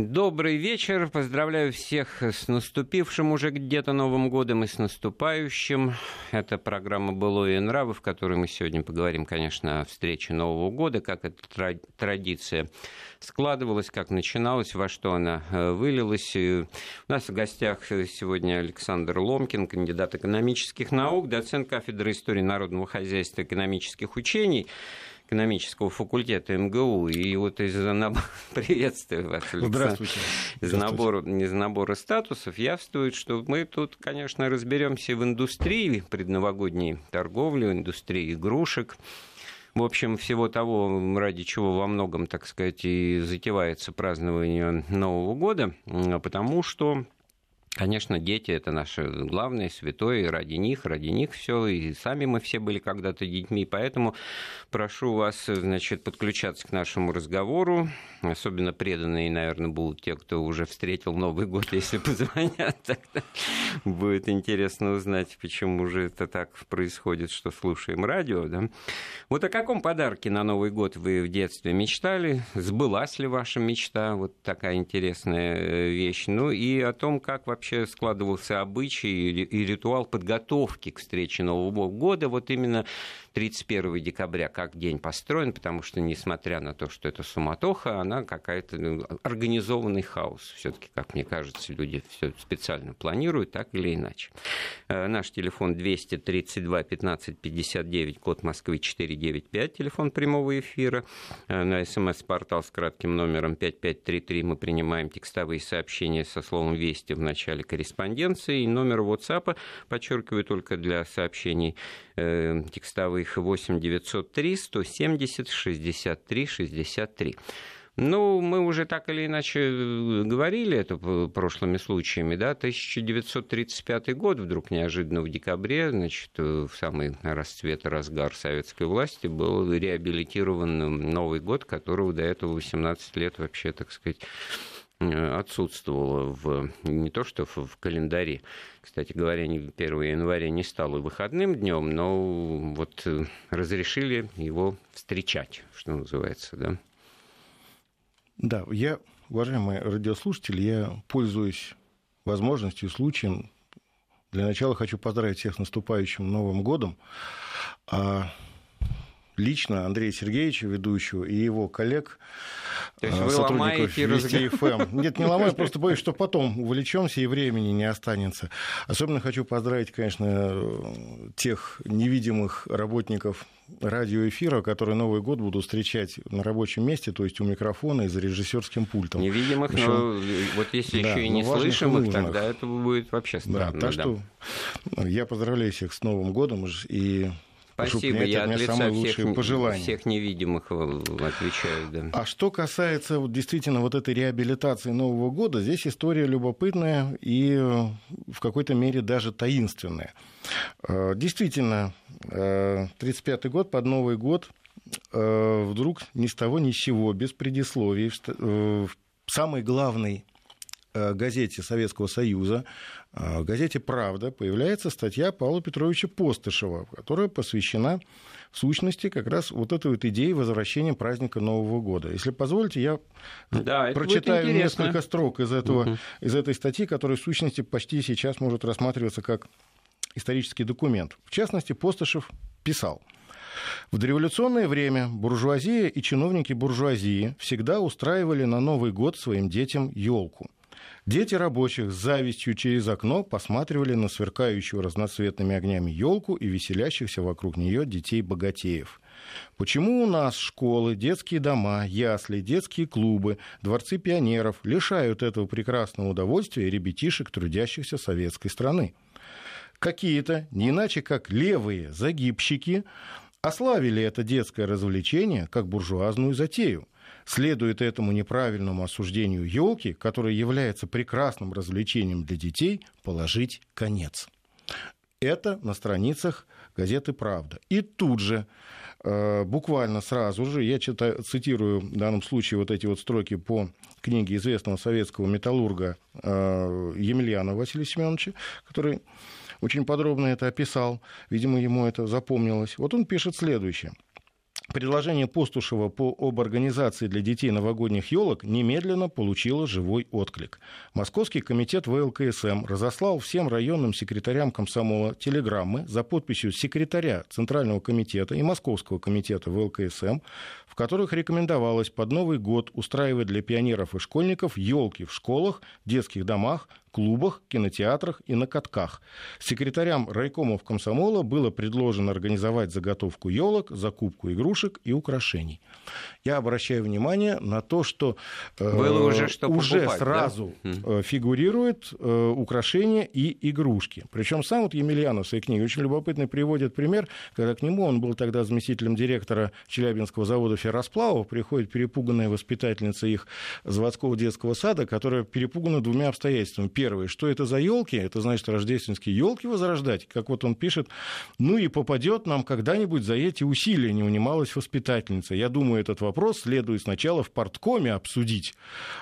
Добрый вечер. Поздравляю всех с наступившим уже где-то Новым годом и с наступающим. Это программа «Былое и нравы», в которой мы сегодня поговорим, конечно, о встрече Нового года, как эта традиция складывалась, как начиналась, во что она э, вылилась. И у нас в гостях сегодня Александр Ломкин, кандидат экономических наук, доцент кафедры истории народного хозяйства и экономических учений экономического факультета МГУ. И вот из набора... Приветствую вас, Александр. Здравствуйте. Из набора, из набора статусов явствует, что мы тут, конечно, разберемся в индустрии предновогодней торговли, индустрии игрушек. В общем, всего того, ради чего во многом, так сказать, и затевается празднование Нового года, потому что Конечно, дети это наше главное, святое, ради них, ради них все, и сами мы все были когда-то детьми, поэтому прошу вас, значит, подключаться к нашему разговору, особенно преданные, наверное, будут те, кто уже встретил Новый год, если позвонят, тогда будет интересно узнать, почему же это так происходит, что слушаем радио, да. Вот о каком подарке на Новый год вы в детстве мечтали, сбылась ли ваша мечта, вот такая интересная э, вещь, ну и о том, как вообще вообще складывался обычай и ритуал подготовки к встрече Нового года. Вот именно 31 декабря как день построен, потому что, несмотря на то, что это суматоха, она какая-то ну, организованный хаос. Все-таки, как мне кажется, люди все специально планируют, так или иначе. Э, наш телефон 232 15 59, код Москвы 495, телефон прямого эфира. Э, на смс-портал с кратким номером 5533 мы принимаем текстовые сообщения со словом «Вести» в начале корреспонденции. И номер WhatsApp, подчеркиваю, только для сообщений э, текстовых 8 903 170 63 63. Ну, мы уже так или иначе э, говорили это прошлыми случаями, да, 1935 год вдруг неожиданно в декабре, значит, э, в самый расцвет разгар советской власти был реабилитирован Новый год, которого до этого 18 лет вообще, так сказать, отсутствовало в, не то что в, в календаре. Кстати говоря, 1 января не стало выходным днем, но вот э, разрешили его встречать, что называется, да. Да, я, уважаемые радиослушатели, я пользуюсь возможностью, случаем. Для начала хочу поздравить всех с наступающим Новым годом. А лично Андрея Сергеевича, ведущего, и его коллег, То есть вы сотрудников Вести ФМ. Нет, не ломаю, просто боюсь, что потом увлечемся и времени не останется. Особенно хочу поздравить, конечно, тех невидимых работников радиоэфира, которые Новый год будут встречать на рабочем месте, то есть у микрофона и за режиссерским пультом. Невидимых, Причем, но вот если да, еще и не слышимых, тогда это будет вообще странно. Да, так да. что я поздравляю всех с Новым годом и Спасибо, я от лица всех, пожелания. всех невидимых э, отвечаю. Да. А что касается вот, действительно вот этой реабилитации Нового года, здесь история любопытная и э, в какой-то мере даже таинственная. Э, действительно, 1935 год под Новый год вдруг ни с того ни с сего, без предисловий, в самый главный газете Советского Союза, э, в газете «Правда» появляется статья Павла Петровича Постышева, которая посвящена в сущности как раз вот этой вот идее возвращения праздника Нового года. Если позволите, я да, прочитаю несколько строк из, этого, угу. из этой статьи, которая в сущности почти сейчас может рассматриваться как исторический документ. В частности, Постышев писал – в дореволюционное время буржуазия и чиновники буржуазии всегда устраивали на Новый год своим детям елку. Дети рабочих с завистью через окно посматривали на сверкающую разноцветными огнями елку и веселящихся вокруг нее детей-богатеев. Почему у нас школы, детские дома, ясли, детские клубы, дворцы пионеров лишают этого прекрасного удовольствия ребятишек, трудящихся советской страны? Какие-то, не иначе как левые загибщики, ославили это детское развлечение как буржуазную затею – следует этому неправильному осуждению елки, которая является прекрасным развлечением для детей, положить конец. Это на страницах газеты «Правда». И тут же, э, буквально сразу же, я читаю, цитирую в данном случае вот эти вот строки по книге известного советского металлурга э, Емельянова Василия Семеновича, который очень подробно это описал, видимо, ему это запомнилось. Вот он пишет следующее – Предложение Постушева по, об организации для детей новогодних елок немедленно получило живой отклик. Московский комитет ВЛКСМ разослал всем районным секретарям комсомола телеграммы за подписью секретаря Центрального комитета и Московского комитета ВЛКСМ, в которых рекомендовалось под Новый год устраивать для пионеров и школьников елки в школах, детских домах, клубах, кинотеатрах и на катках. Секретарям райкомов комсомола было предложено организовать заготовку елок, закупку игрушек и украшений. Я обращаю внимание на то, что э, было уже, что уже покупать, сразу да? фигурируют э, украшения и игрушки. Причем сам вот Емельянов в своей книге очень любопытный приводит пример, когда к нему, он был тогда заместителем директора Челябинского завода ферросплавов, приходит перепуганная воспитательница их заводского детского сада, которая перепугана двумя обстоятельствами первое, что это за елки? Это значит рождественские елки возрождать, как вот он пишет. Ну и попадет нам когда-нибудь за эти усилия, не унималась воспитательница. Я думаю, этот вопрос следует сначала в порткоме обсудить.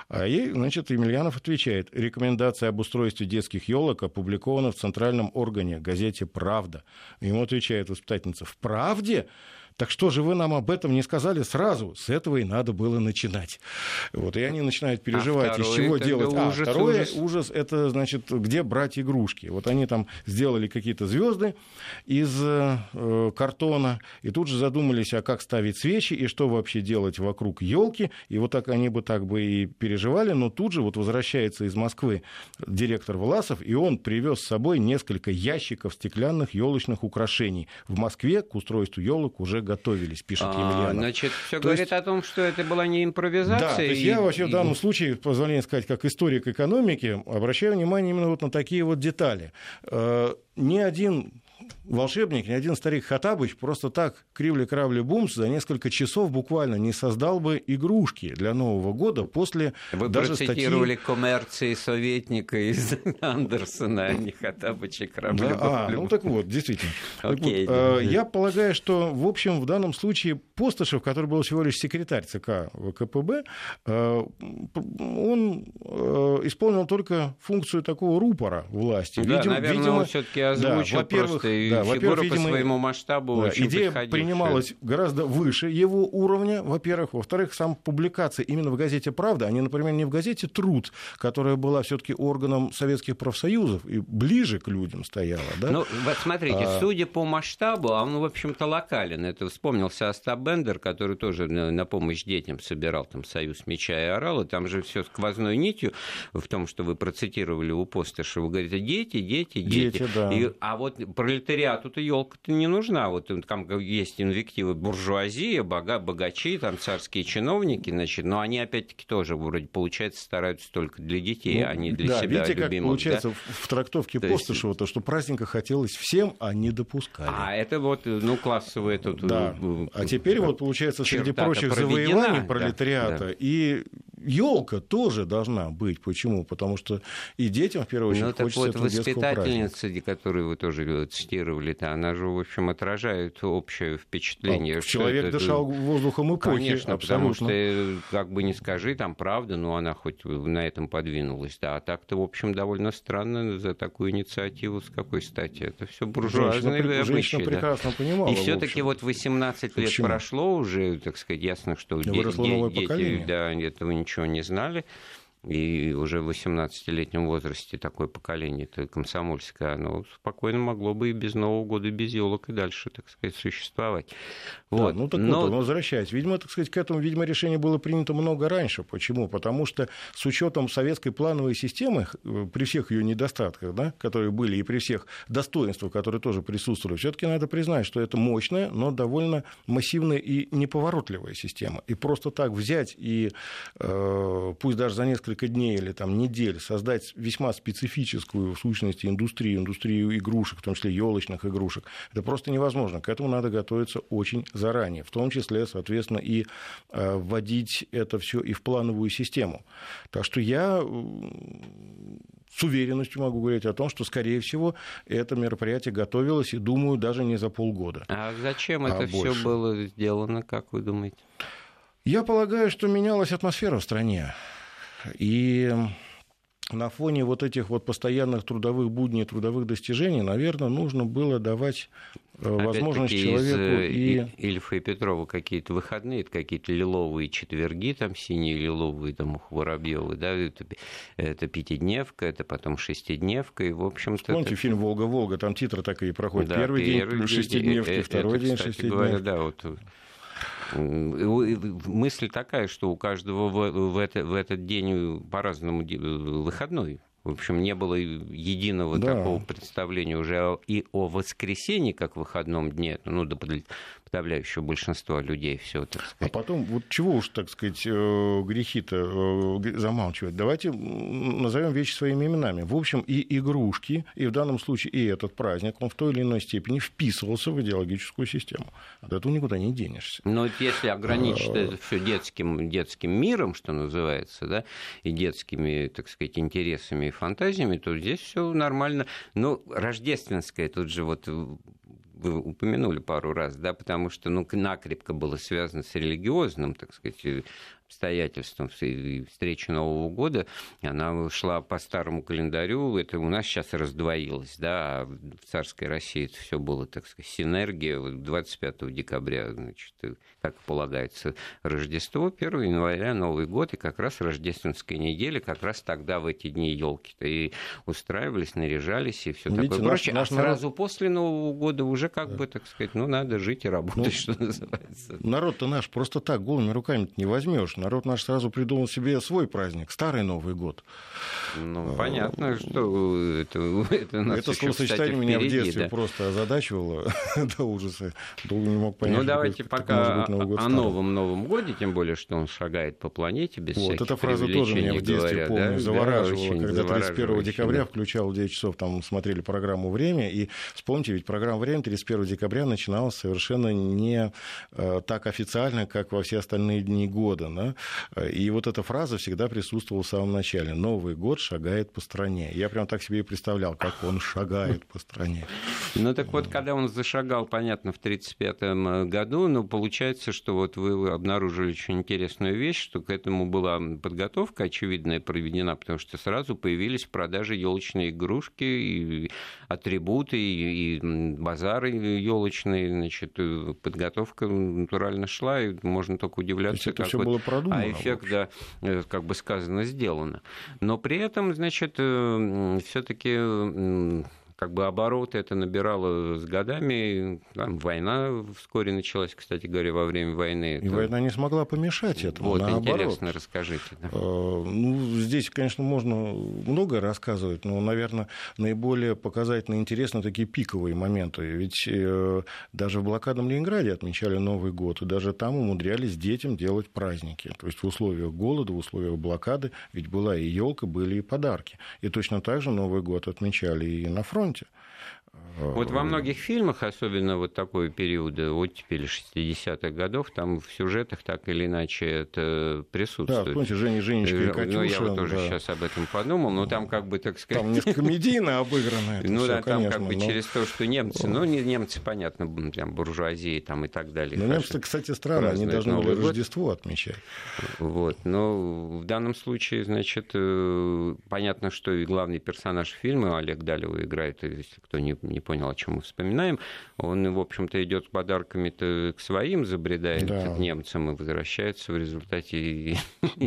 А ей, значит, Емельянов отвечает. Рекомендация об устройстве детских елок опубликована в центральном органе, газете «Правда». Ему отвечает воспитательница. В «Правде»? Так что же вы нам об этом не сказали сразу? С этого и надо было начинать. Вот, и они начинают переживать, а из чего делать. А, ужас, второе, ужас. ужас, это, значит, где брать игрушки. Вот они там сделали какие-то звезды из э, картона, и тут же задумались, а как ставить свечи, и что вообще делать вокруг елки. И вот так они бы так бы и переживали, но тут же вот возвращается из Москвы директор Власов, и он привез с собой несколько ящиков стеклянных елочных украшений. В Москве к устройству елок уже готовились, пишет а, Емельянов. Значит, все говорит есть... о том, что это была не импровизация. Да, то есть и... я вообще в данном случае, позволение сказать, как историк экономики, обращаю внимание именно вот на такие вот детали. Э, ни один волшебник, ни один старик Хатабыч просто так кривли-кравли бумс за несколько часов буквально не создал бы игрушки для Нового года после Вы даже процитировали статьи... коммерции советника из Андерсона, а не Хатабыча кравли да, А, ну так вот, действительно. Okay. Так вот, э, я полагаю, что, в общем, в данном случае Постышев, который был всего лишь секретарь ЦК ВКПБ, э, он э, исполнил только функцию такого рупора власти. Да, видимо, наверное, видимо, он все-таки озвучил да, просто да, видимо, по своему масштабу да, идея принималась гораздо выше его уровня, во-первых. Во-вторых, сам публикация именно в газете «Правда», а не, например, не в газете «Труд», которая была все таки органом советских профсоюзов и ближе к людям стояла. Да? Ну, вот смотрите, а... судя по масштабу, а он, в общем-то, локален. Это вспомнился Остап Бендер, который тоже на, на помощь детям собирал там «Союз меча и орала». Там же все сквозной нитью в том, что вы процитировали у Постышева. Говорите, дети, дети, дети. дети да. и, а вот пролетариат пролетариату-то елка-то не нужна. Вот там есть инвективы буржуазия, бога, богачи, там царские чиновники, значит, но они опять-таки тоже вроде, получается, стараются только для детей, ну, а не для да, себя видите, любимых. как получается да? в трактовке то Постышева, есть... то, что праздника хотелось всем, а не допускали. А это вот, ну, классовые тут... Да. Э, а теперь вот, получается, среди прочих завоеваний пролетариата да, да. и елка тоже должна быть. Почему? Потому что и детям, в первую очередь, ну, хочется вот этого воспитательница, которую вы тоже цитировали-то, она же, в общем, отражает общее впечатление. А, человек это... дышал воздухом эпохи, Конечно, абсолютно. потому что, как бы не скажи, там правда, но она хоть на этом подвинулась. Да, а так-то, в общем, довольно странно за такую инициативу, с какой стати. Это все буржуазные женщина, обычаи. Женщина да. прекрасно понимала. И все-таки вот 18 лет Почему? прошло уже, так сказать, ясно, что де- де- дети да, этого ничего ничего не знали и уже в 18-летнем возрасте такое поколение это комсомольское, оно спокойно могло бы и без Нового года, и без елок и дальше, так сказать, существовать. Вот. Да, ну так Но... вот, возвращаясь. Видимо, так сказать, к этому, видимо, решение было принято много раньше. Почему? Потому что с учетом советской плановой системы, э, при всех ее недостатках, да, которые были, и при всех достоинствах, которые тоже присутствовали, все-таки надо признать, что это мощная, но довольно массивная и неповоротливая система. И просто так взять и, э, пусть даже за несколько несколько дней или там, недель создать весьма специфическую, в сущности, индустрию, индустрию игрушек, в том числе елочных игрушек, это просто невозможно. К этому надо готовиться очень заранее, в том числе, соответственно, и э, вводить это все и в плановую систему. Так что я с уверенностью могу говорить о том, что, скорее всего, это мероприятие готовилось, и думаю, даже не за полгода. А зачем а это все было сделано, как вы думаете? Я полагаю, что менялась атмосфера в стране. И на фоне вот этих вот постоянных трудовых будней, трудовых достижений, наверное, нужно было давать э, возможность человеку из и... Ильфа и Петрова какие-то выходные, какие-то лиловые четверги, там синие лиловые, там Воробьевы, да, это, это пятидневка, это потом шестидневка, и, в общем-то... Помните это... фильм «Волга-Волга», там титры так и проходят. Да, первый, первый день шестидневки, это, второй это, день кстати шестидневки. Говоря, да, вот мысль такая, что у каждого в, в, это, в этот день по-разному выходной. В общем, не было единого да. такого представления уже и о воскресенье как выходном дне, ну, подавляющего большинства людей все, так сказать. А потом, вот чего уж, так сказать, э, грехи-то э, замалчивать? Давайте назовем вещи своими именами. В общем, и игрушки, и в данном случае и этот праздник, он в той или иной степени вписывался в идеологическую систему. От этого никуда не денешься. Но если ограничить а... это все детским, детским миром, что называется, да, и детскими, так сказать, интересами и фантазиями, то здесь все нормально. Но рождественское тут же вот вы упомянули пару раз, да, потому что ну, накрепко было связано с религиозным, так сказать, обстоятельствам встречи Нового года, она шла по старому календарю, это у нас сейчас раздвоилось, да, а в царской России это все было, так сказать, синергия, 25 декабря, значит, как полагается, Рождество, 1 января Новый год, и как раз рождественская неделя, как раз тогда в эти дни елки-то и устраивались, наряжались и все такое прочее. Наш, наш а сразу народ... после Нового года уже как да. бы, так сказать, ну, надо жить и работать, ну, что называется. Народ-то наш просто так голыми руками не возьмешь народ наш сразу придумал себе свой праздник, старый Новый год. Ну, понятно, что это, это нас Это словосочетание меня в детстве да. просто озадачивало до ужаса. Долго не мог понять. Ну, давайте пока о новом Новом годе, тем более, что он шагает по планете без Вот, эта фраза тоже меня в детстве, говоря, помню, да? завораживала. Да, когда 31 декабря да. включал 9 часов, там смотрели программу «Время», и вспомните, ведь программа «Время» 31 декабря начиналась совершенно не э, так официально, как во все остальные дни года. Да? И вот эта фраза всегда присутствовала в самом начале. Новый год шагает по стране. Я прям так себе и представлял, как он шагает по стране. Ну так вот, когда он зашагал, понятно, в 1935 году, ну получается, что вот вы обнаружили очень интересную вещь, что к этому была подготовка очевидная проведена, потому что сразу появились в продаже елочные игрушки, и атрибуты, и, и базары елочные, значит, подготовка натурально шла, и можно только удивляться. То есть это все было продумано. А эффект, да, э, как бы сказано, сделано. Но при этом, значит, э, все-таки как бы обороты это набирало с годами. Там война вскоре началась, кстати говоря, во время войны. И это... война не смогла помешать этому, вот, наоборот. интересно, расскажите. Да. А, ну, здесь, конечно, можно много рассказывать, но, наверное, наиболее показательно интересны такие пиковые моменты. Ведь э, даже в блокадном Ленинграде отмечали Новый год, и даже там умудрялись детям делать праздники. То есть в условиях голода, в условиях блокады, ведь была и елка, были и подарки. И точно так же Новый год отмечали и на фронте фронте. Вот во многих фильмах, особенно вот такой период оттепели 60-х годов, там в сюжетах так или иначе это присутствует. Да, помните, Женя, Женечка и Катюша. Ну, я вот тоже да. сейчас об этом подумал, но там как бы, так сказать... Там несколько комедийно обыграно это Ну всё, да, там конечно, как бы но... через то, что немцы, ну не немцы, понятно, там буржуазии там и так далее. Но немцы, кстати, странно, они должны были Рождество отмечать. Вот, но в данном случае, значит, э, понятно, что и главный персонаж фильма Олег Далева играет, если кто не, не понял, о чем мы вспоминаем, он, в общем-то, идет с подарками-то к своим, забредает да. к немцам и возвращается в результате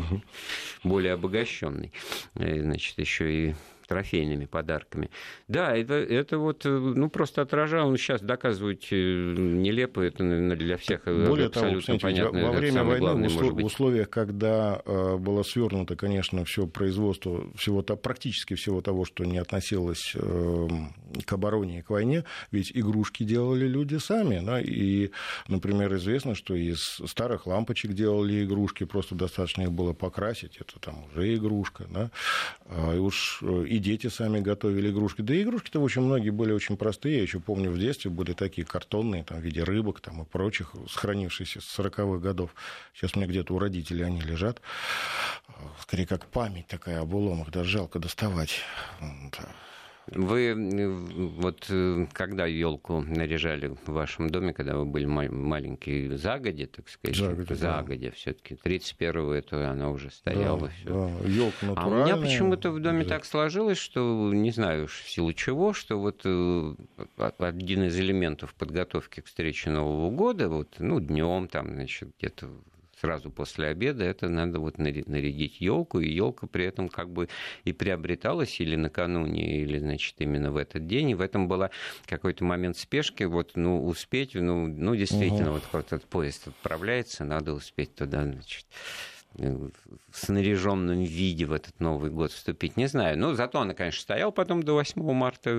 более обогащенный. Э, значит, еще и трофейными подарками. Да, это, это вот, э, ну, просто отражал, ну, сейчас доказывать э, нелепо, это для всех Более абсолютно того, понятно. Во время войны, главный, в условиях, когда э, было свернуто, конечно, все производство, всего -то, практически всего того, что не относилось к обороне и к войне, ведь игрушки делали люди сами, да, и, например, известно, что из старых лампочек делали игрушки, просто достаточно их было покрасить, это там уже игрушка, да, а, и уж и дети сами готовили игрушки. Да и игрушки-то очень многие были очень простые. Я еще помню, в детстве были такие картонные, там, в виде рыбок там, и прочих, сохранившиеся с 40-х годов. Сейчас у меня где-то у родителей они лежат. Скорее, как память такая об уломах, даже жалко доставать. Вы вот э, когда елку наряжали в вашем доме, когда вы были маленькие, загоди, так сказать? Загодя, загодя да. все-таки. 31-го это она уже стояла. Да, да. Елка А у меня почему-то в доме да. так сложилось, что не знаю в силу чего, что вот э, один из элементов подготовки к встрече Нового года, вот, ну, днем там, значит, где-то сразу после обеда, это надо вот нарядить елку, и елка при этом как бы и приобреталась или накануне, или, значит, именно в этот день, и в этом была какой-то момент спешки, вот, ну, успеть, ну, ну действительно, угу. вот этот поезд отправляется, надо успеть туда, значит, в снаряженном виде в этот Новый год вступить, не знаю. Но зато она, конечно, стояла потом до 8 марта.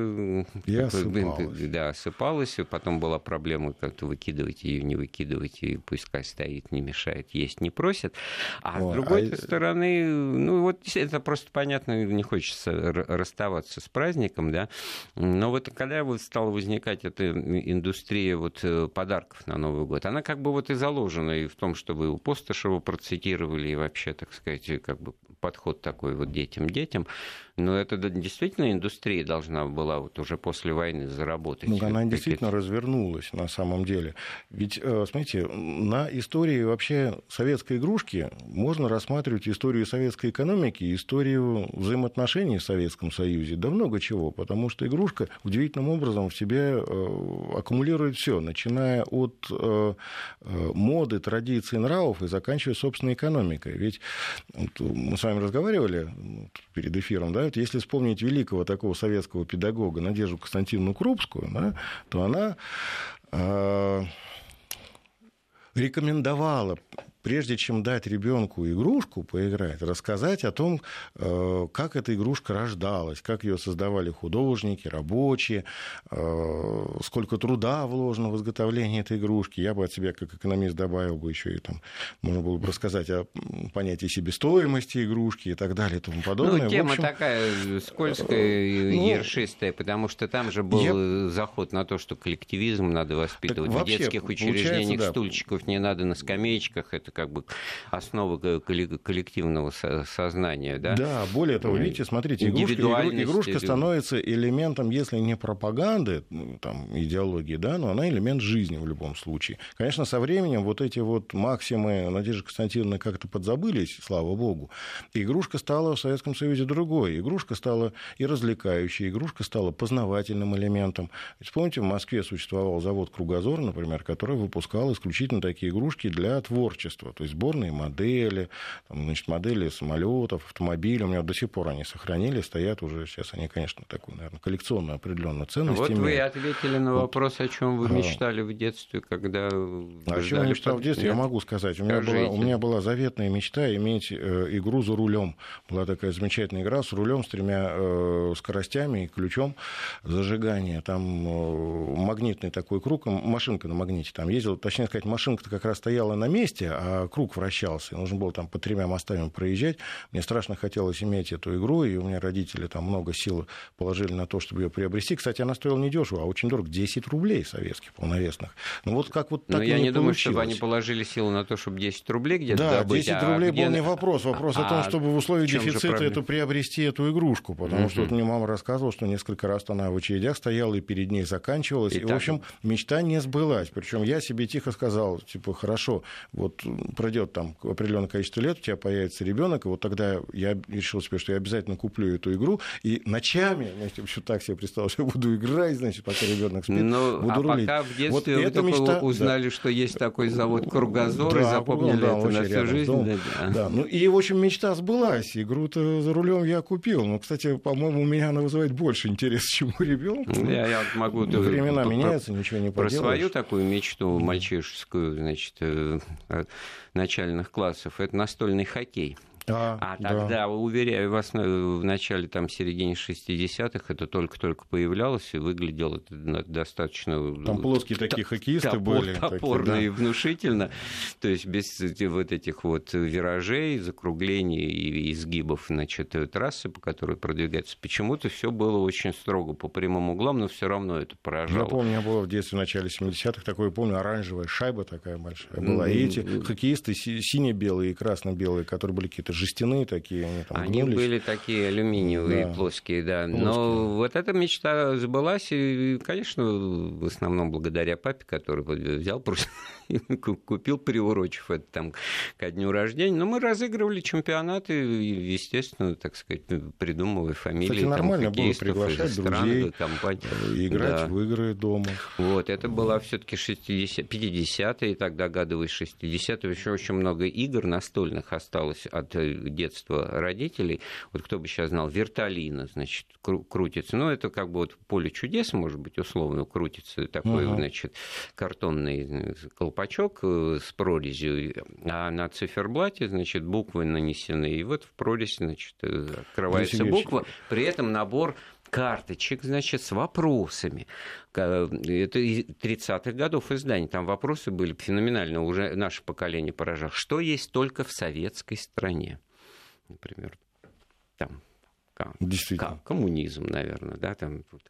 И осыпалась. Да, осыпалась. И потом была проблема как-то выкидывать ее, не выкидывать, и пускай стоит, не мешает, есть не просит. А О, с другой а... стороны, ну вот это просто понятно, не хочется расставаться с праздником, да. Но вот когда вот стала возникать эта индустрия вот э, подарков на Новый год, она как бы вот и заложена и в том, что вы у Постышева процитировали, и вообще, так сказать, как бы подход такой вот детям-детям. Но это действительно индустрия должна была вот уже после войны заработать. Ну, она действительно развернулась на самом деле. Ведь, э, смотрите, на истории вообще советской игрушки можно рассматривать историю советской экономики, историю взаимоотношений в Советском Союзе, да много чего, потому что игрушка удивительным образом в себе э, аккумулирует все, начиная от э, моды, традиций, нравов и заканчивая собственной экономикой. Ведь мы с вами разговаривали перед эфиром, да, вот если вспомнить великого такого советского педагога Надежду Константиновну Крупскую, да, то она э, рекомендовала прежде чем дать ребенку игрушку поиграть, рассказать о том, э, как эта игрушка рождалась, как ее создавали художники, рабочие, э, сколько труда вложено в изготовление этой игрушки. Я бы от себя, как экономист, добавил бы еще и там, можно было бы рассказать о понятии себестоимости игрушки и так далее и тому подобное. Ну, тема общем, такая скользкая и ну, ершистая, потому что там же был я... заход на то, что коллективизм надо воспитывать. в детских учреждениях да. стульчиков не надо на скамеечках. Это это как бы основа коллективного сознания. Да, да более того, видите, смотрите, игрушка, игрушка становится элементом, если не пропаганды, ну, там, идеологии, да, но она элемент жизни в любом случае. Конечно, со временем вот эти вот максимы Надежды Константиновны как-то подзабылись, слава богу. игрушка стала в Советском Союзе другой. Игрушка стала и развлекающей, игрушка стала познавательным элементом. Вспомните, в Москве существовал завод «Кругозор», например, который выпускал исключительно такие игрушки для творчества производства, то есть сборные модели, там, значит, модели самолетов, автомобилей, у меня до сих пор они сохранились, стоят уже, сейчас они, конечно, такую, наверное, коллекционную определенную ценность Вот имеют. вы ответили на вопрос, вот. о чем вы мечтали в детстве, когда... О чем я мечтал в детстве, я могу сказать. У меня, была, у меня была заветная мечта иметь э, игру за рулем. Была такая замечательная игра с рулем, с тремя э, скоростями и ключом зажигания. Там э, магнитный такой круг, машинка на магните там ездила, точнее сказать, машинка-то как раз стояла на месте, а а круг вращался, и нужно было там по тремя мостами проезжать. Мне страшно хотелось иметь эту игру, и у меня родители там много сил положили на то, чтобы ее приобрести. Кстати, она стоила недешево, а очень дорого, 10 рублей советских полновесных. Ну вот как вот так Но я не, не думаю, чтобы они положили силы на то, чтобы 10 рублей где-то Да, добыть, 10 рублей а был где... не вопрос. Вопрос а, о том, чтобы в условиях дефицита эту приобрести эту игрушку. Потому что вот мне мама рассказывала, что несколько раз она в очередях стояла, и перед ней заканчивалась. И, и в общем, мечта не сбылась. Причем я себе тихо сказал, типа, хорошо, вот пройдет там определенное количество лет, у тебя появится ребенок, и вот тогда я решил себе, что я обязательно куплю эту игру, и ночами, значит, еще так себе представил, что я буду играть, значит, пока ребенок спит, ну, буду а рулить. пока в детстве вот только мечта... узнали, да. что есть такой завод Кругозор, да, и запомнили да, это на всю жизнь. Да, да. да, ну и, в общем, мечта сбылась, игру-то за рулем я купил, но, кстати, по-моему, у меня она вызывает больше интереса, чем у ребенка. Я, я могу... Времена меняются, ничего не поделаешь. Про свою такую мечту мальчишескую, значит, э, начальных классов, это настольный хоккей. А, а тогда, да. уверяю вас, в начале, там, середине 60-х это только-только появлялось и выглядело это достаточно... Там плоские такие хоккеисты топор, были. Топорно такие, да. и внушительно. То есть без вот этих вот виражей, закруглений и изгибов, значит, трассы, по которой продвигается. Почему-то все было очень строго по прямым углам, но все равно это поражало. Я помню, я был в детстве в начале 70-х, такое помню, оранжевая шайба такая большая была. И эти хоккеисты сине-белые и красно-белые, которые были какие-то жестяные такие, они там Они гнулись. были такие алюминиевые, Да. плоские, да. Плоские. Но вот эта мечта сбылась, и, конечно, в основном благодаря папе, который взял просто купил, приурочив это там ко дню рождения. Но мы разыгрывали чемпионаты, естественно, так сказать, придумывая фамилии Кстати, там, нормально было хоккеистов из приглашать стран, друзей, компаний. Э, Играть Да. в игры дома. Вот, это была все-таки 60, 50-е, так догадываюсь, 60-е. Еще очень много игр настольных осталось от э, детства родителей. Вот кто бы сейчас знал, вертолина, значит, кру- крутится. Ну, это как бы вот поле чудес, может быть, условно крутится. Такой, Ага. значит, картонный э, колпачок э, с прорезью. А на циферблате, значит, буквы нанесены. И вот в прорезь, значит, э, открывается буква. При этом набор карточек, значит, с вопросами. Ка- Это из 30-х годов издания. Там вопросы были феноменальные. Уже наше поколение поражало. Что есть только в советской стране? Например, там ка- Действительно. ка- коммунизм, наверное, да, там. вот.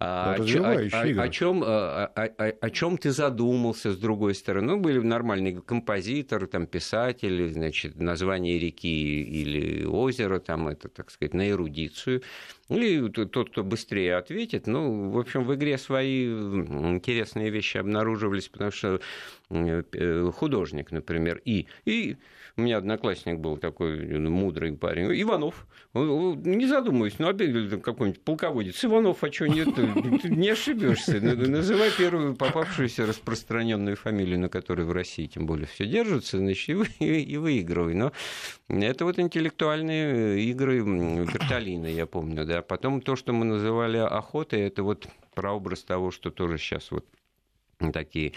Да, А, о чё- развивающие о- чем, о, о- о чем ты задумался, с другой стороны? Ну, были нормальные композиторы, там, писатели, значит, название реки или озера, там, это, так сказать, на эрудицию. И т- тот, кто быстрее ответит, ну, в общем, в игре свои интересные вещи обнаруживались, потому что м, э, художник, например, и, и у меня одноклассник был такой ну, мудрый парень, Иванов. Он- он, Не задумываясь, ну, какой-нибудь полководец. Иванов, а что нет? Ты не ошибешься. Называй первую попавшуюся распространенную фамилию, на которой в России тем более все держится, значит, и, вы- и, выигрывай. Но это вот интеллектуальные игры м, вертолины, я помню, да. Потом то, что мы называли охотой, это вот прообраз того, что тоже сейчас вот такие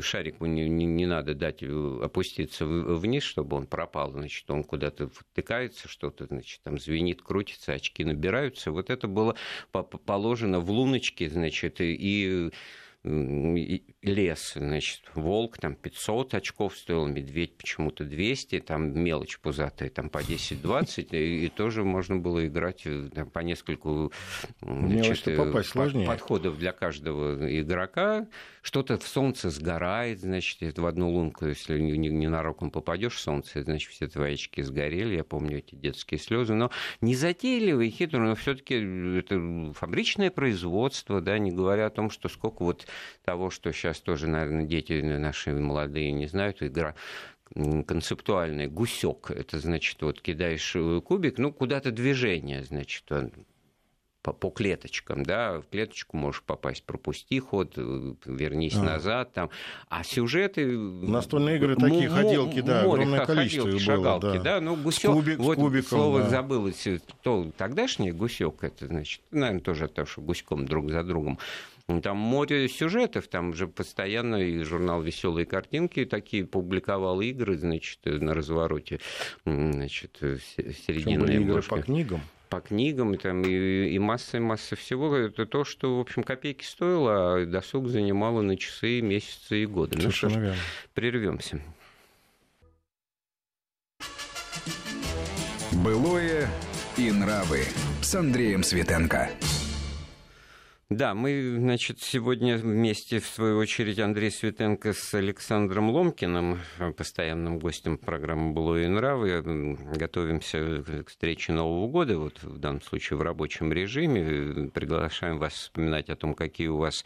шарику не, не, не надо дать э, опуститься вниз, чтобы он пропал, значит, он куда-то втыкается, что-то, значит, там звенит, крутится, очки набираются. Вот это было по- по- положено в луночке, значит, и лес, значит, волк там 500 очков стоил, медведь почему-то 200, там мелочь пузатая, там по 10-20, и, и тоже можно было играть э, там, по нескольку Мелочь-то э, попасть сложнее. подходов для каждого игрока. Что-то в солнце сгорает, значит, в одну лунку, если не- не- ненароком попадешь в солнце, значит, все твои очки сгорели. Я помню эти детские слезы. Но не затейливый, хитрый, но все-таки это фабричное производство, да, не говоря о том, что сколько вот того, что сейчас тоже, наверное, дети наши молодые не знают, игра м, концептуальная, гусек, это значит, вот кидаешь э, кубик, ну, куда-то движение, значит, он по, по клеточкам, да, в клеточку можешь попасть, пропусти ход, э, вернись А. назад, там, а сюжеты... Настольные игры такие, ходилки, да, огромное количество было, шагалки, да. да, ну, гусек, кубик- вот кубиком, слово да. забылось, э, то тогдашний гусек, это, значит, наверное, тоже от того, что гуськом друг за другом. Ну, Там море сюжетов, там же постоянно и журнал «Веселые картинки» такие публиковал игры, значит, э, на развороте, значит, э, се- Причем серединные были игры по книгам. По книгам и, там, и, и масса, масса всего. Это то, что, в общем, копейки стоило, а досуг занимало на часы, месяцы и годы. Ну что Совершенно ж, верно. прервемся. Былое и нравы с Андреем Светенко. Да, мы, значит, сегодня вместе, в свою очередь, Андрей Светенко с Александром Ломкиным, постоянным гостем программы «Было и нравы», готовимся к встрече Нового года, вот в данном случае в рабочем режиме. Приглашаем вас вспоминать о том, какие у вас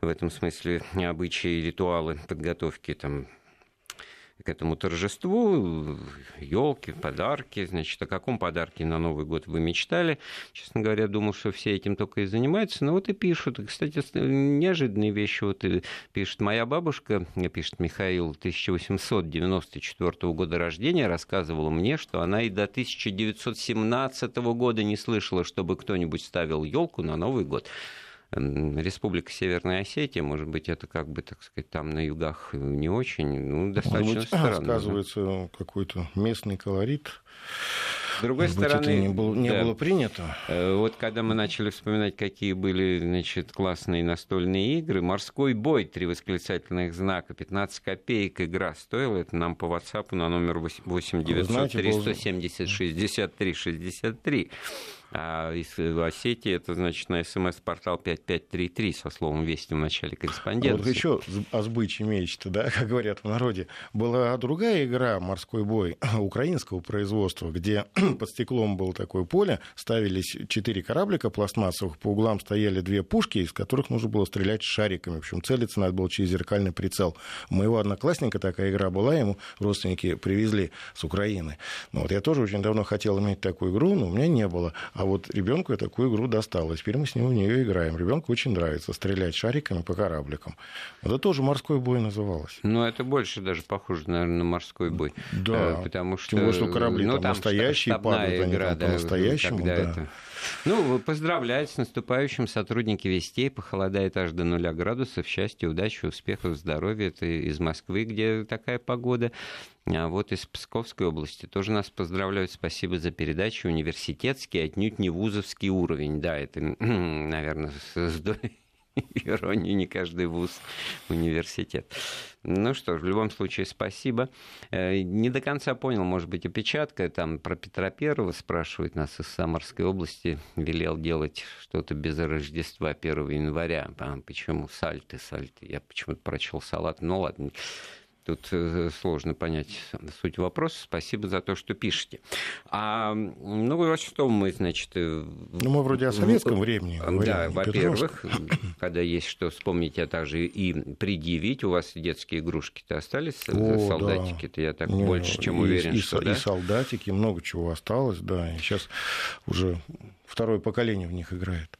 в этом смысле обычаи и ритуалы подготовки там, к этому торжеству, елки, подарки. Значит, о каком подарке на Новый год вы мечтали? Честно говоря, думал, что все этим только и занимаются. Но вот и пишут. Кстати, неожиданные вещи. Вот и пишет моя бабушка, пишет Михаил, 1894 года рождения, рассказывала мне, что она и до 1917 года не слышала, чтобы кто-нибудь ставил елку на Новый год. Республика Северная Осетия, может быть, это как бы, так сказать, там на югах не очень, ну, достаточно Может быть, странно. да. сказывается какой-то местный колорит. С другой Может быть, стороны, это не было, не да, было принято. э, вот когда мы начали вспоминать, какие были, значит, классные настольные игры, «Морской бой», три восклицательных знака, 15 копеек игра стоила, это нам по WhatsApp на номер 8 Вы знаете, 900 370 63 63. А из Осетии это значит на смс-портал 5533 со словом «Вести» в начале корреспонденции. А вот еще азбыч имеющий-то, да, как говорят в народе. Была другая игра «Морской бой» украинского производства, где под стеклом было такое поле, ставились четыре кораблика пластмассовых, по углам стояли две пушки, из которых нужно было стрелять шариками. В общем, целиться надо было через зеркальный прицел. У моего одноклассника такая игра была, ему родственники привезли с Украины. Ну, вот я тоже очень давно хотел иметь такую игру, но у меня не было. А вот ребенку я такую игру достал. И теперь мы с ним в нее играем. Ребенку очень нравится стрелять шариками по корабликам. Это тоже морской бой называлось. Ну, это больше даже похоже, наверное, на морской бой. Да. Э, потому что... Тем более, что корабли ну, там, там настоящие падают, игра, они там да, по-настоящему. Да. Это... Ну, поздравляю с наступающим сотрудники Вестей. Похолодает аж до нуля градусов. Счастья, удачи, успехов, здоровья. Это из Москвы, где такая погода. А вот из Псковской области тоже нас поздравляют. Спасибо за передачу. Университетский, отнюдь не вузовский уровень. Да, это, наверное, с долей иронии не каждый вуз университет. Ну что ж, в любом случае, спасибо. Э, не до конца понял, может быть, опечатка. Там про Петра Первого спрашивает нас из Самарской области. Велел делать что-то без Рождества 1 января. А почему сальты, сальты? Я почему-то прочел салат. Ну ладно. Тут э, сложно понять суть вопроса. Спасибо за то, что пишете. А, ну, вот что мы, значит... Э, ну, мы вроде о советском времени Да, во-первых, когда есть что вспомнить, а также и предъявить. У вас детские игрушки-то остались, О, солдатики-то, да. я так Не, больше, чем и, уверен, и, что, и да? солдатики, много чего осталось, да. И сейчас уже второе поколение в них играет.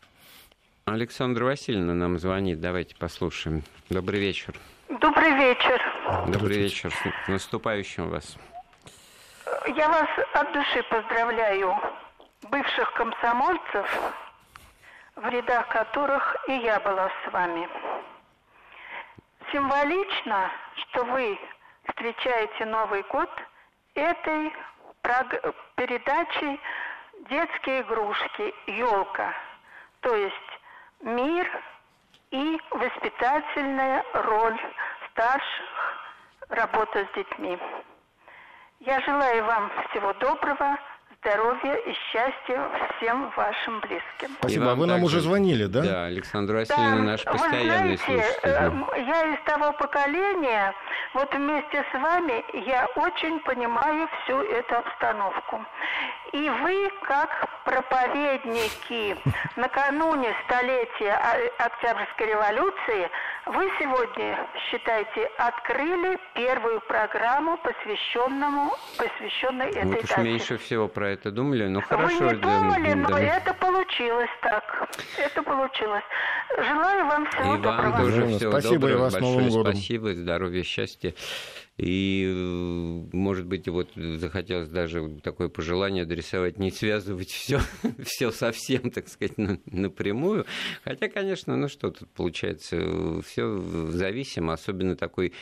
Александра Васильевна нам звонит. Давайте послушаем. Добрый вечер. Добрый вечер. Добрый вечер. С наступающим вас. Я вас от души поздравляю, бывших комсомольцев, в рядах которых и я была с вами. Символично, что вы встречаете Новый год этой передачей «Детские игрушки. Елка». То есть мир и воспитательная роль старших, работа с детьми. Я желаю вам всего доброго, здоровья и счастья всем вашим близким. Спасибо. А вы нам уже звонили, да? Да, Александр Васильевна да, наш постоянный вы знаете, слушатель. Я из того поколения, вот вместе с вами я очень понимаю всю эту обстановку. И вы, как проповедники накануне столетия Октябрьской революции, вы сегодня, считаете, открыли первую программу, посвященному, посвященной этой вот уж меньше всего про это думали, но хорошо. Вы не думали, да, но да. это получилось так. Это получилось. Желаю вам всего и доброго. Вам тоже всего Спасибо доброго, и вас большое Новым годом. спасибо, здоровья, счастья. И, э, может быть, вот захотелось даже такое пожелание адресовать, не связывать все, все совсем, так сказать, напрямую. Хотя, конечно, ну что тут получается, все зависимо, особенно такой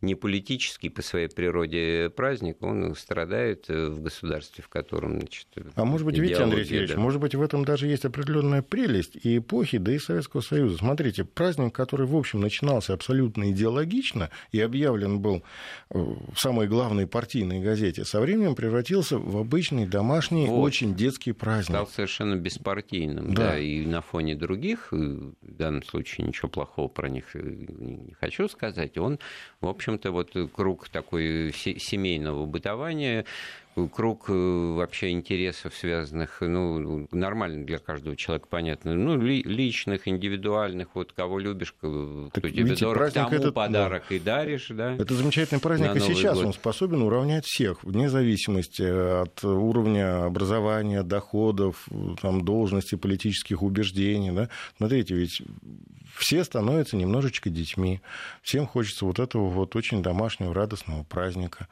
не политический по своей природе праздник, он страдает э, в государстве, в котором, значит, А может быть, видите, Андрей Сергеевич, да. может быть, в этом даже есть определенная прелесть и эпохи, да и Советского Союза. Смотрите, праздник, который, в общем, начинался абсолютно идеологично и объявлен был в самой главной партийной газете, со временем превратился в обычный домашний, вот. очень детский праздник. Стал совершенно беспартийным, да. да, и на фоне других, э, в данном случае ничего плохого про них э, не хочу сказать, он, в общем-то, вот круг такой семейного бытования круг э, вообще интересов, связанных, ну, нормально для каждого человека, понятно, ну, ли, личных, индивидуальных, вот кого любишь, кто так, тебе дорог, тому этот, подарок да. и даришь, да. Это замечательный праздник, и сейчас год. он способен уравнять всех, вне зависимости от уровня образования, доходов, там, должности, политических убеждений, да. Смотрите, ведь все становятся немножечко детьми, всем хочется вот этого вот очень домашнего, радостного праздника.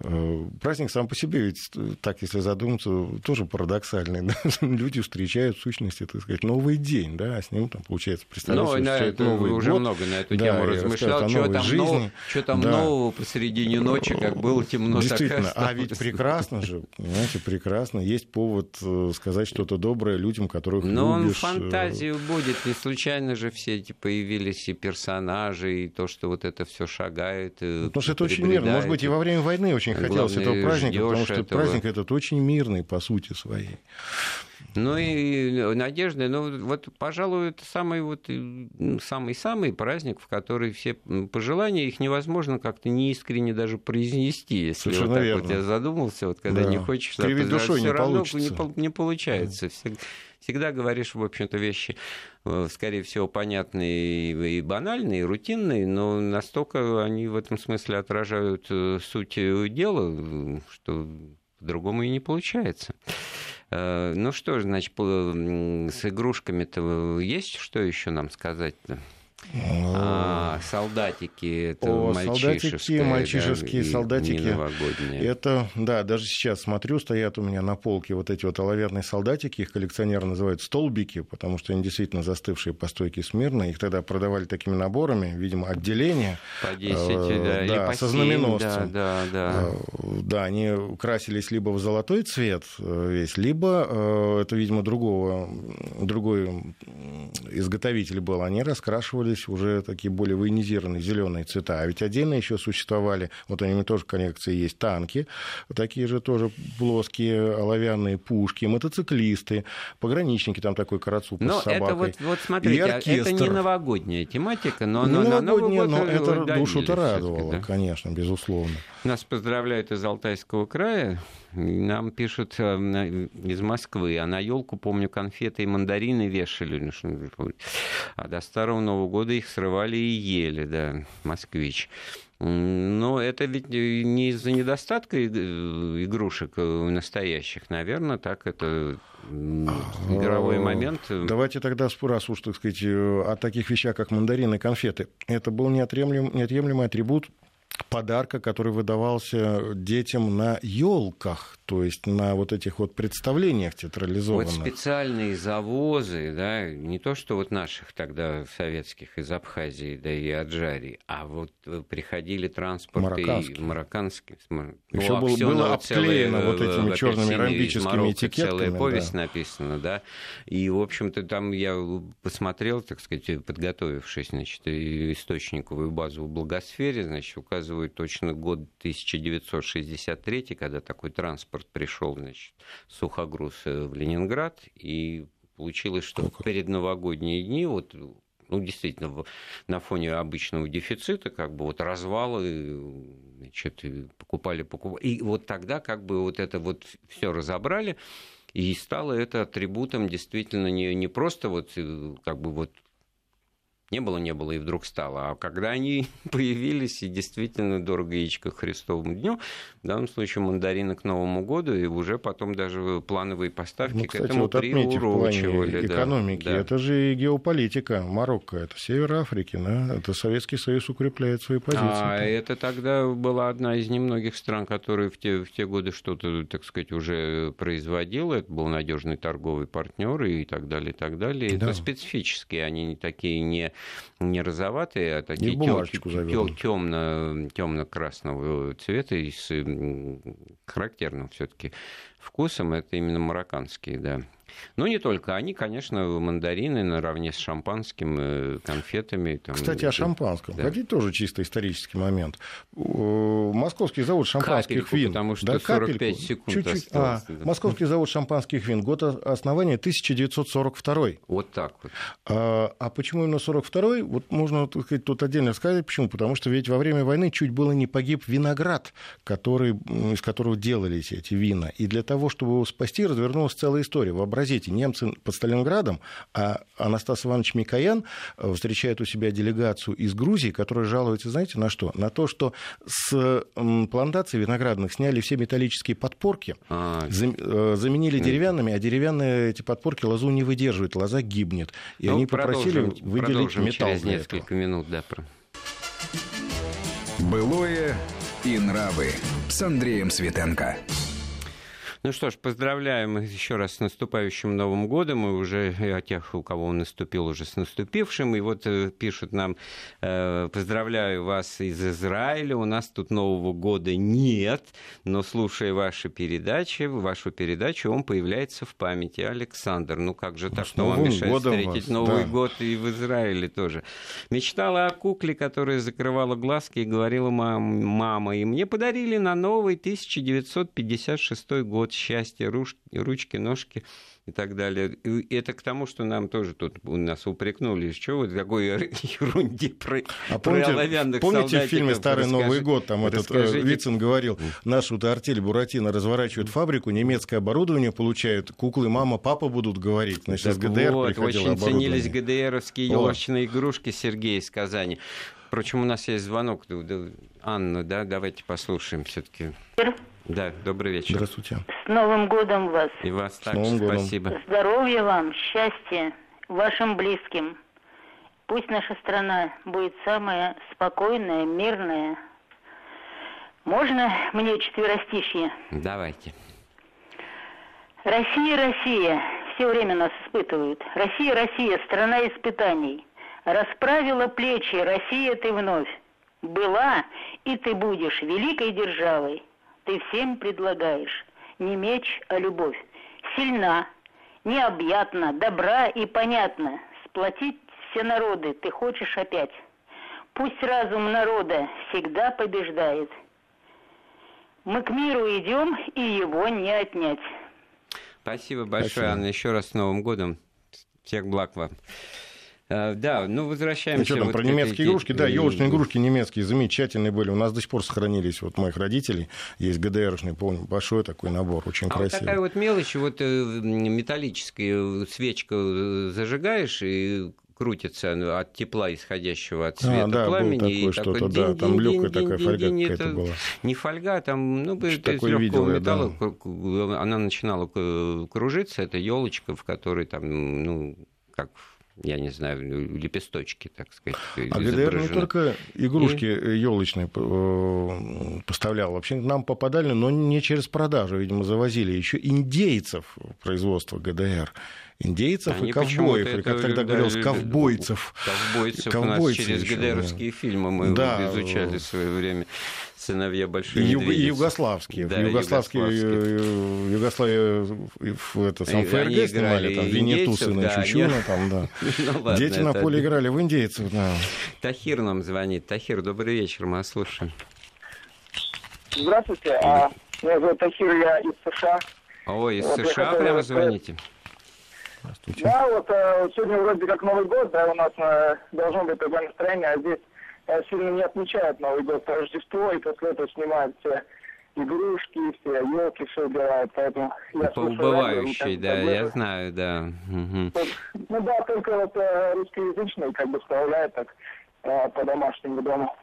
Э, праздник сам по себе, ведь так, если задуматься, тоже парадоксальный. Да? Люди встречают в сущности, так сказать, новый день, да, а с ним там, получается, представляется, ну, встречают да, новый уже год. много на эту да, тему размышлял, что там, жизни. Нов... что там да. нового посередине ночи, как было темно, Действительно, а ведь прекрасно же, понимаете, прекрасно. Есть повод э, сказать что-то доброе людям, которых Но любишь. Но он фантазию будет, не случайно же все эти появились и персонажи, и то, что вот это все шагает. Потому что это очень мирно. Может быть, и во время войны очень хотелось этого праздника, потому что этого. праздник этот очень мирный по сути своей. Ну и надежда, ну вот, пожалуй, это самый вот самый-самый праздник, в который все пожелания, их невозможно как-то неискренне даже произнести, если Совершенно вот так верно. вот я задумался, вот когда да. не хочешь, Кривить душой не равно получится. Не, не получается. Да. Всегда говоришь, в общем-то, вещи, э, скорее всего, понятные и банальные, и рутинные, но настолько они в этом смысле отражают э, суть дела, что по-другому и не получается. Э, ну что ж, значит, с игрушками-то есть что еще нам сказать-то? А, солдатики, это О, солдатики, мальчишеские да, солдатики. Это, да, даже сейчас смотрю, стоят у меня на полке вот эти вот оловянные солдатики, их коллекционеры называют столбики, потому что они действительно застывшие по стойке смирно. Их тогда продавали такими наборами, видимо, отделения. По 10, э, да, да со знаменосцем. Да, да, да. Э, да, они красились либо в золотой цвет э, весь, либо э, это, видимо, другого, другой изготовитель был, они раскрашивали появились уже такие более военизированные зеленые цвета. А ведь отдельно еще существовали, вот они тоже коллекции есть, танки, такие же тоже плоские оловянные пушки, мотоциклисты, пограничники, там такой карацуп с собакой. это вот, вот смотрите, оркестр. это не новогодняя тематика, но, но, но, новогодняя, но это душу-то радовало, да? конечно, безусловно. Нас поздравляют из Алтайского края, нам пишут э, из Москвы, а на елку, помню, конфеты и мандарины вешали. А до Старого Нового года их срывали и ели, да, москвич. Но это ведь не из-за недостатка э, игрушек э, настоящих, наверное, так это игровой момент. Давайте тогда, раз уж, так сказать, о таких вещах, как мандарины конфеты. Это был неотъемлем, неотъемлемый атрибут подарка, который выдавался детям на елках, то есть на вот этих вот представлениях театрализованных. Вот специальные завозы, да, не то что вот наших тогда советских из Абхазии, да и Аджарии, а вот э, приходили транспорты марокканские. марокканские. И все было, было обклеено вот этими черными ромбическими этикетками. Целая повесть да. написана, да. И, в общем-то, там я посмотрел, так сказать, подготовившись, значит, источниковую базу в благосфере, значит, указываю указывают точно год 1963, когда такой транспорт пришел, значит, сухогруз э, в Ленинград, и получилось, что в предновогодние дни вот ну, действительно, на фоне обычного дефицита, как бы вот развалы, значит, покупали, покупали. И вот тогда как бы вот это вот все разобрали, и стало это атрибутом действительно не, не просто вот э, как бы вот не было, не было и вдруг стало. А когда они появились, и действительно дорого яичко к Христовому дню, в данном случае мандарины к Новому году, и уже потом даже плановые поставки ну, кстати, к этому вот приурочивали. экономики, да. это же и геополитика. Марокко, это север Африки, да? это Советский Союз укрепляет свои позиции. А это тогда была одна из немногих стран, которые в те, в те годы что-то, так сказать, уже производила. Это был надежный торговый партнер и так далее, и так далее. Да. Это специфические, они не такие не не розоватые, а такие темно, темно-красного цвета и с характерным все-таки вкусом. Это именно марокканские, да. Ну, не только они, конечно, мандарины наравне с шампанским, э, конфетами. Там, Кстати, о шампанском. Да. Хотите тоже чисто исторический момент? Московский завод шампанских капельку, вин. потому что да, 45 капельку, секунд чуть-чуть. А, Московский завод шампанских вин. Год основания 1942. Вот так вот. А, а почему именно 42 Вот можно так сказать, тут отдельно сказать, почему. Потому что ведь во время войны чуть было не погиб виноград, который, из которого делались эти вина. И для того, чтобы его спасти, развернулась целая история. Вообразите Вообразите, немцы под Сталинградом, а Анастас Иванович Микоян э, встречает у себя делегацию из Грузии, которая жалуется, знаете, на что? На то, что с плантаций виноградных сняли все металлические подпорки, а, э, заменили деревянными, а деревянные эти подпорки лозу не выдерживают, лоза гибнет. И ну, они попросили выделить металл через несколько минут, да. Былое и нравы с Андреем Светенко. Ну что ж, поздравляем еще раз с наступающим Новым годом, и уже о тех, у кого он наступил, уже с наступившим. И вот э, пишут нам, э, поздравляю вас из Израиля, у нас тут Нового года нет, но слушая ваши передачи, вашу передачу, он появляется в памяти. Александр, ну как же так, что вам мешает встретить вас, Новый да. год и в Израиле тоже. Мечтала о кукле, которая закрывала глазки и говорила мама, и мне подарили на новый 1956 год счастья, ручки, ножки и так далее. И это к тому, что нам тоже тут у нас упрекнули, что вы такой ерунде про, а помните, про оловянных Помните в фильме «Старый расскажи, Новый год», там расскажите. этот э, Вицин говорил, нашу артель Буратино разворачивают фабрику, немецкое оборудование получают, куклы мама, папа будут говорить. Значит, так из ГДР вот, очень ценились ГДРовские елочные игрушки Сергей из Казани. Впрочем, у нас есть звонок. Анна, да, давайте послушаем все-таки. Да, добрый вечер. Здравствуйте. С Новым годом вас. И вас также спасибо. Здоровья вам, счастья вашим близким. Пусть наша страна будет самая спокойная, мирная. Можно мне четверостишье? Давайте. Россия, Россия, все время нас испытывают. Россия, Россия, страна испытаний. Расправила плечи, Россия ты вновь. Была, и ты будешь великой державой ты всем предлагаешь не меч, а любовь. Сильна, необъятна, добра и понятна. Сплотить все народы ты хочешь опять. Пусть разум народа всегда побеждает. Мы к миру идем, и его не отнять. Спасибо большое, Спасибо. Анна. Еще раз с Новым годом. Всех благ вам. Э, да, ну возвращаемся. Ну, что там, вот про немецкие этой... игрушки? Да, елочные игрушки немецкие замечательные были. У нас до сих пор сохранились вот моих родителей. Есть ГДРшный, помню, большой такой набор, очень а красивый. Вот такая вот мелочь, вот э, металлическая э, свечка зажигаешь и крутится от тепла, исходящего от света а, да, пламени. Было такое что-то, да, там легкая такая фольга какая-то была. Не фольга, там, ну, из легкого видел металла да. она начинала кружиться, это елочка, в которой там, ну, как я не знаю, лепесточки, так сказать. А ГДР не только игрушки и... елочные э, поставлял. Вообще нам попадали, но не через продажу, видимо, завозили еще индейцев производства ГДР индейцев Они и ковбоев, или как тогда говорилось, ковбойцев. Ковбойцев, ковбойцев у нас через еще, ГДРовские да. фильмы мы да. изучали в свое время сыновья большой и, и югославские. Да, югославские, югославские. Югославия, это, сам ФРГ снимали, там, Винету, сына да, Чучуна, там, да. ну, Дети на поле играли в индейцев, да. Тахир нам звонит. Тахир, добрый вечер, мы вас слушаем. Здравствуйте, а, меня зовут Тахир, я из США. Ой, из вот США прямо звоните? Да, вот э, сегодня вроде как Новый год, да, у нас э, должно быть такое настроение, а здесь э, сильно не отмечают Новый год, Рождество, и после этого снимают все игрушки, все елки, все убирают, поэтому я Поубывающий, да, я знаю, да. Угу. Ну да, только вот э, русскоязычный как бы вставляют так э, по домашнему дому.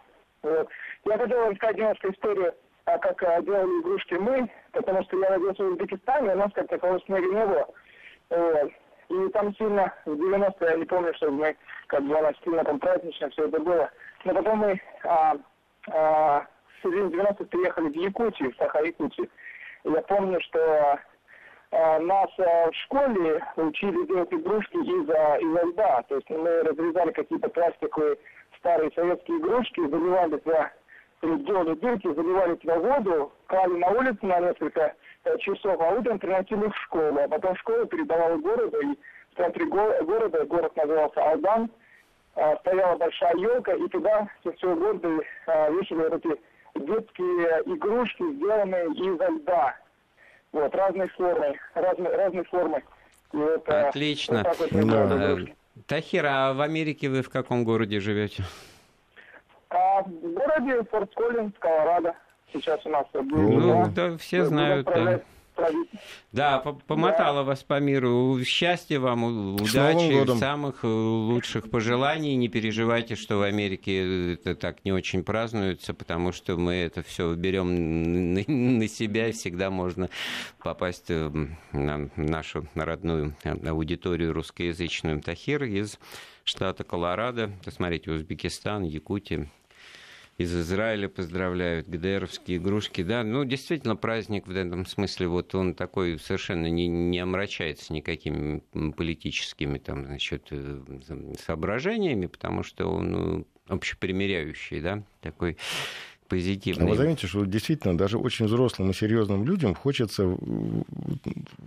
Вот. Я хотел рассказать немножко историю, а как э, делали игрушки мы, потому что я родился в Узбекистане, у нас как такового снега не было. Вот. И там сильно, в 90-е, я не помню, что мы, как бы, у нас сильно там празднично все это было. Но потом мы а, а, в середине 90-х приехали в Якутию, в Саха-Якутию. Я помню, что а, нас а, в школе учили делать игрушки из, а, из льда. То есть мы разрезали какие-то пластиковые старые советские игрушки, заливали туда, делали дырки, заливали туда воду, клали на улицу на несколько часов, а утром приносили в школу, а потом школа передавала городу, и в центре го- города, город назывался Алдан, а, стояла большая елка, и туда со всего города а, вешали вот эти детские игрушки, сделанные из льда. Вот, разной формы, разной, разной формы. И вот, Отлично. Вот вот да. Тахир, а в Америке вы в каком городе живете? А, в городе Форт Коллинс, Колорадо сейчас у нас Ну, да, все знают, да. Да, помотала да. вас по миру. Счастья вам, удачи, самых э, лучших пожеланий. Не переживайте, что в Америке это так не очень празднуется, потому что мы это все берем на себя, и всегда можно попасть э, на нашу родную аудиторию русскоязычную. Тахир из штата Колорадо. Посмотрите, Узбекистан, Якутия, из Израиля поздравляют, ГДРовские игрушки. Да, ну, действительно, праздник в этом смысле, вот он такой совершенно не, не омрачается никакими политическими там, значит, э, соображениями, потому что он ну, общепримиряющий, да, такой позитивный. А вы заметите, что действительно даже очень взрослым и серьезным людям хочется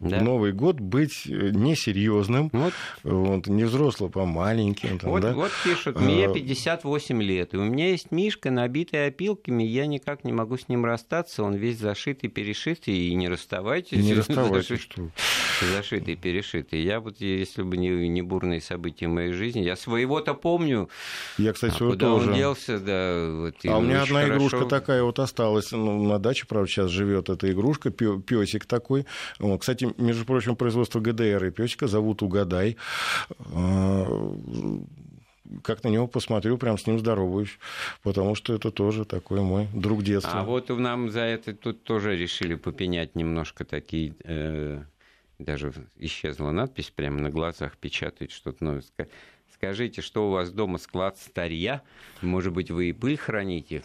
да. в Новый год быть э, несерьезным, вот. Вот, не взрослым, а маленьким. Там, вот, да? вот пишут, мне 58 а, лет, и у меня есть Мишка, набитый опилками, я никак не могу с ним расстаться, он весь зашитый, перешитый, и не расставайтесь. Не расставайтесь, что Зашитый, перешитый. Я вот, если бы не, не бурные события моей жизни, я своего-то помню. Я, кстати, а куда тоже. он делся, да. Вот, а у меня одна хорошо... игрушка такая вот осталась. Ну, на даче, правда, сейчас живет эта игрушка, песик такой. Кстати, между прочим, производство ГДР и песика зовут Угадай а, как на него посмотрю, прям с ним здороваюсь, потому что это тоже такой мой друг детства. А вот нам за это тут тоже решили попенять немножко такие э, даже исчезла надпись, прямо на глазах печатает что-то новое. Скажите, что у вас дома склад старья? Может быть, вы и пыль храните?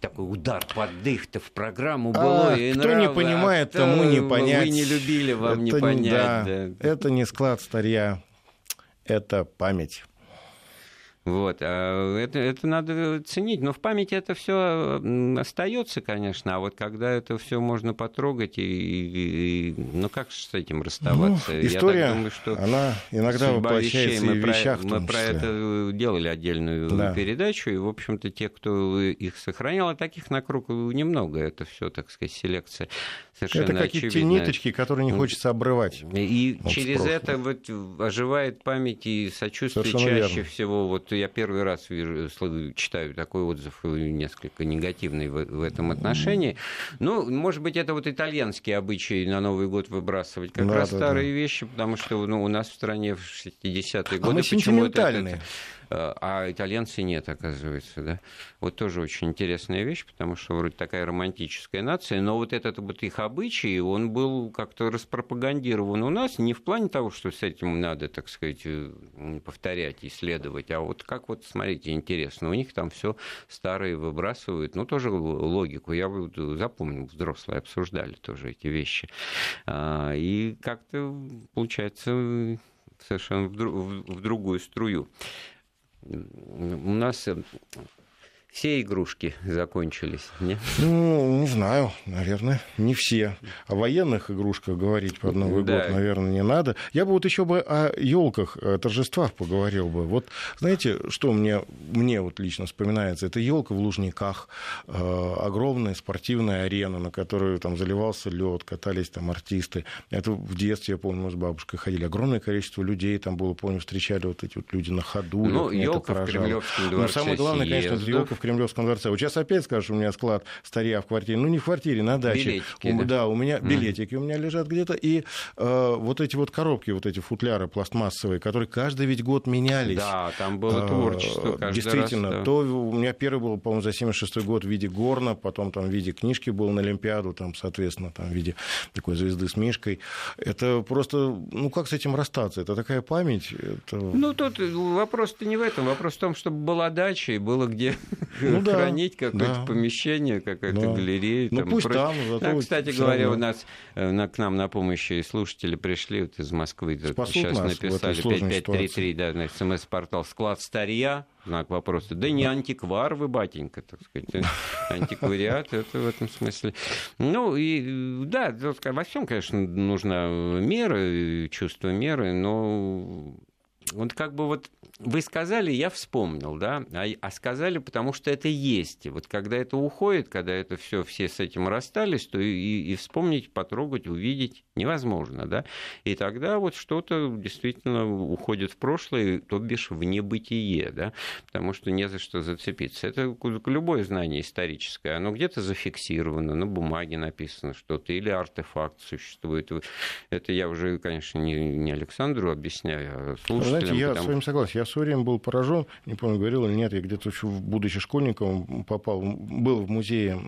Такой удар под дых-то в программу было. А, и кто нравы, не понимает, а тому не понять. Вы не любили, вам это, не понять. Да, да. Это не склад старья, это память. Вот. А это, это надо ценить. Но в памяти это все остается, конечно. А вот когда это все можно потрогать, и, и, и ну как с этим расставаться? Ну, история, Я так думаю, что она иногда воплощается вещей, и в вещах. Про, мы про это делали отдельную да. передачу, и, в общем-то, те, кто их сохранял, а таких на круг немного. Это все, так сказать, селекция совершенно Это какие-то ниточки, которые не хочется обрывать. И вот через это вот оживает память и сочувствие Совершенно чаще верно. всего. Вот я первый раз вижу, читаю такой отзыв, несколько негативный в, в этом отношении. Ну, может быть, это вот итальянские обычаи на Новый год выбрасывать как да, раз да, старые да. вещи, потому что ну, у нас в стране в 60-е годы а мы почему-то это, Э, а итальянцы нет, оказывается, да. Вот тоже очень интересная вещь, потому что вроде такая романтическая нация, но вот этот вот их обычай, он был как-то распропагандирован у нас не в плане того, что с этим надо, так сказать, э, повторять, исследовать, а вот как вот, смотрите, интересно, у них там все старые выбрасывают, ну, тоже логику, я запомнил, взрослые обсуждали тоже эти вещи. А, и как-то получается совершенно в другую струю у нас э, все игрушки закончились, не? Ну, не знаю, наверное, не все. О военных игрушках говорить под Новый да. год, наверное, не надо. Я бы вот еще бы о елках, о торжествах поговорил бы. Вот знаете, что мне, мне вот лично вспоминается? Это елка в Лужниках, э, огромная спортивная арена, на которую там заливался лед, катались там артисты. Это в детстве, я помню, мы с бабушкой ходили. Огромное количество людей там было, помню, встречали вот эти вот люди на ходу. Ну, елка в Кремлевском дворце. Ну, самое главное, конечно, елка в Кремлевском дворце. Вот сейчас опять скажешь, у меня склад старья в квартире. Ну, не в квартире, на даче. Билетики, у, да? да, у меня билетики у меня лежат где-то. И э, вот эти вот коробки, вот эти футляры пластмассовые, которые каждый ведь год менялись. Да, там было творчество каждый Действительно, раз, да. то у меня первый был, по-моему, за 76 год в виде горна, потом там в виде книжки был на Олимпиаду, там, соответственно, там в виде такой звезды с мишкой. Это просто, ну, как с этим расстаться? Это такая память. Это... Ну, тут вопрос-то не в этом. Вопрос в том, чтобы была дача и было где ну, да хранить какое-то да. помещение, какая-то да. галерея. Ну, там, пусть про... там. Зато а, кстати говоря, равно. у нас э, на, к нам на помощь слушатели пришли вот из Москвы. Спасут сейчас написали 5533, да, на смс-портал «Склад старья», знак вопроса. Да не антиквар вы, батенька, так сказать. Антиквариат это в этом смысле. Ну, и да, во всем, конечно, нужна мера, чувство меры, но вот как бы вот вы сказали, я вспомнил, да, а, а сказали, потому что это есть. И вот когда это уходит, когда это все, все с этим расстались, то и, и вспомнить, потрогать, увидеть невозможно, да. И тогда вот что-то действительно уходит в прошлое, то бишь в небытие, да, потому что не за что зацепиться. Это любое знание историческое, оно где-то зафиксировано, на бумаге написано что-то, или артефакт существует. Это я уже, конечно, не, не Александру объясняю, а слушателям. Знаете, я потому... с вами согласен. Я в свое время был поражен, не помню, говорил или нет, я где-то еще, будучи школьником, попал, был в музее,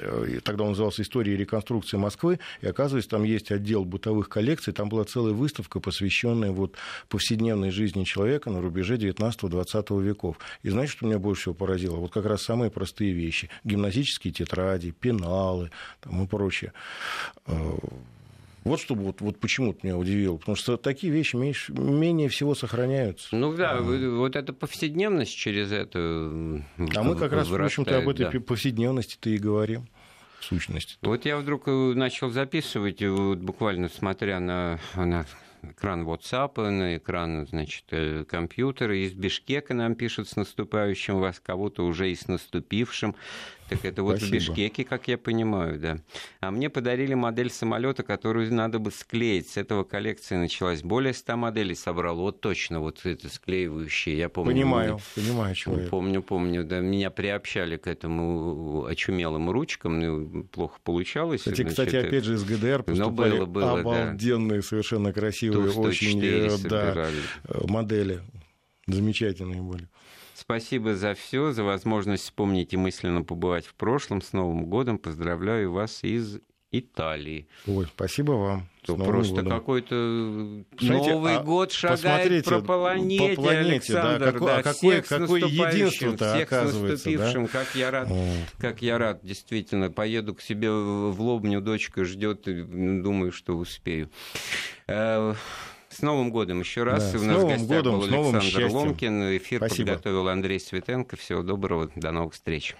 э, тогда он назывался «История и реконструкция Москвы», и оказывается, там есть отдел бытовых коллекций, там была целая выставка, посвященная вот повседневной жизни человека на рубеже 19-20 веков. И знаете, что меня больше всего поразило? Вот как раз самые простые вещи. Гимназические тетради, пеналы там, и прочее. Э, вот что вот, вот почему-то меня удивило, потому что такие вещи меньше, менее всего сохраняются. Ну да, а, вот эта повседневность через это. А мы как раз, в общем-то, об этой да. повседневности-то и говорим. Сущности. Вот я вдруг э, начал записывать, вот буквально смотря на, на экран WhatsApp, на экран, значит, э, компьютера. Из Бишкека нам пишут с наступающим вас, кого-то уже и с наступившим. Так это вот Спасибо. в Бишкеке, как я понимаю, да. А мне подарили модель самолета, которую надо бы склеить. С этого коллекция началась. Более 100 моделей собрал. Вот точно вот это склеивающее. Я помню. Понимаю, мне, понимаю, человек. Помню, помню. Да, меня приобщали к этому очумелым ручкам. Ну, плохо получалось. Кстати, значит, кстати, опять же, из ГДР поступали было, было, обалденные, да. совершенно красивые, очень э, да, э, модели. Замечательные были. Спасибо за все, за возможность вспомнить и мысленно побывать в прошлом. С Новым годом поздравляю вас из Италии. Ой, спасибо вам. То просто какой-то Новый а год шагает по планете, по планете Александр. Да, какой, да, а какое, какое единство-то всех с наступившим, да? как я рад, О. как я рад, действительно. Поеду к себе в Лобню, дочка ждет, думаю, что успею. С Новым годом еще раз. Да, У нас в гостях годом, был Александр Ломкин. Эфир Спасибо. подготовил Андрей Светенко. Всего доброго. До новых встреч.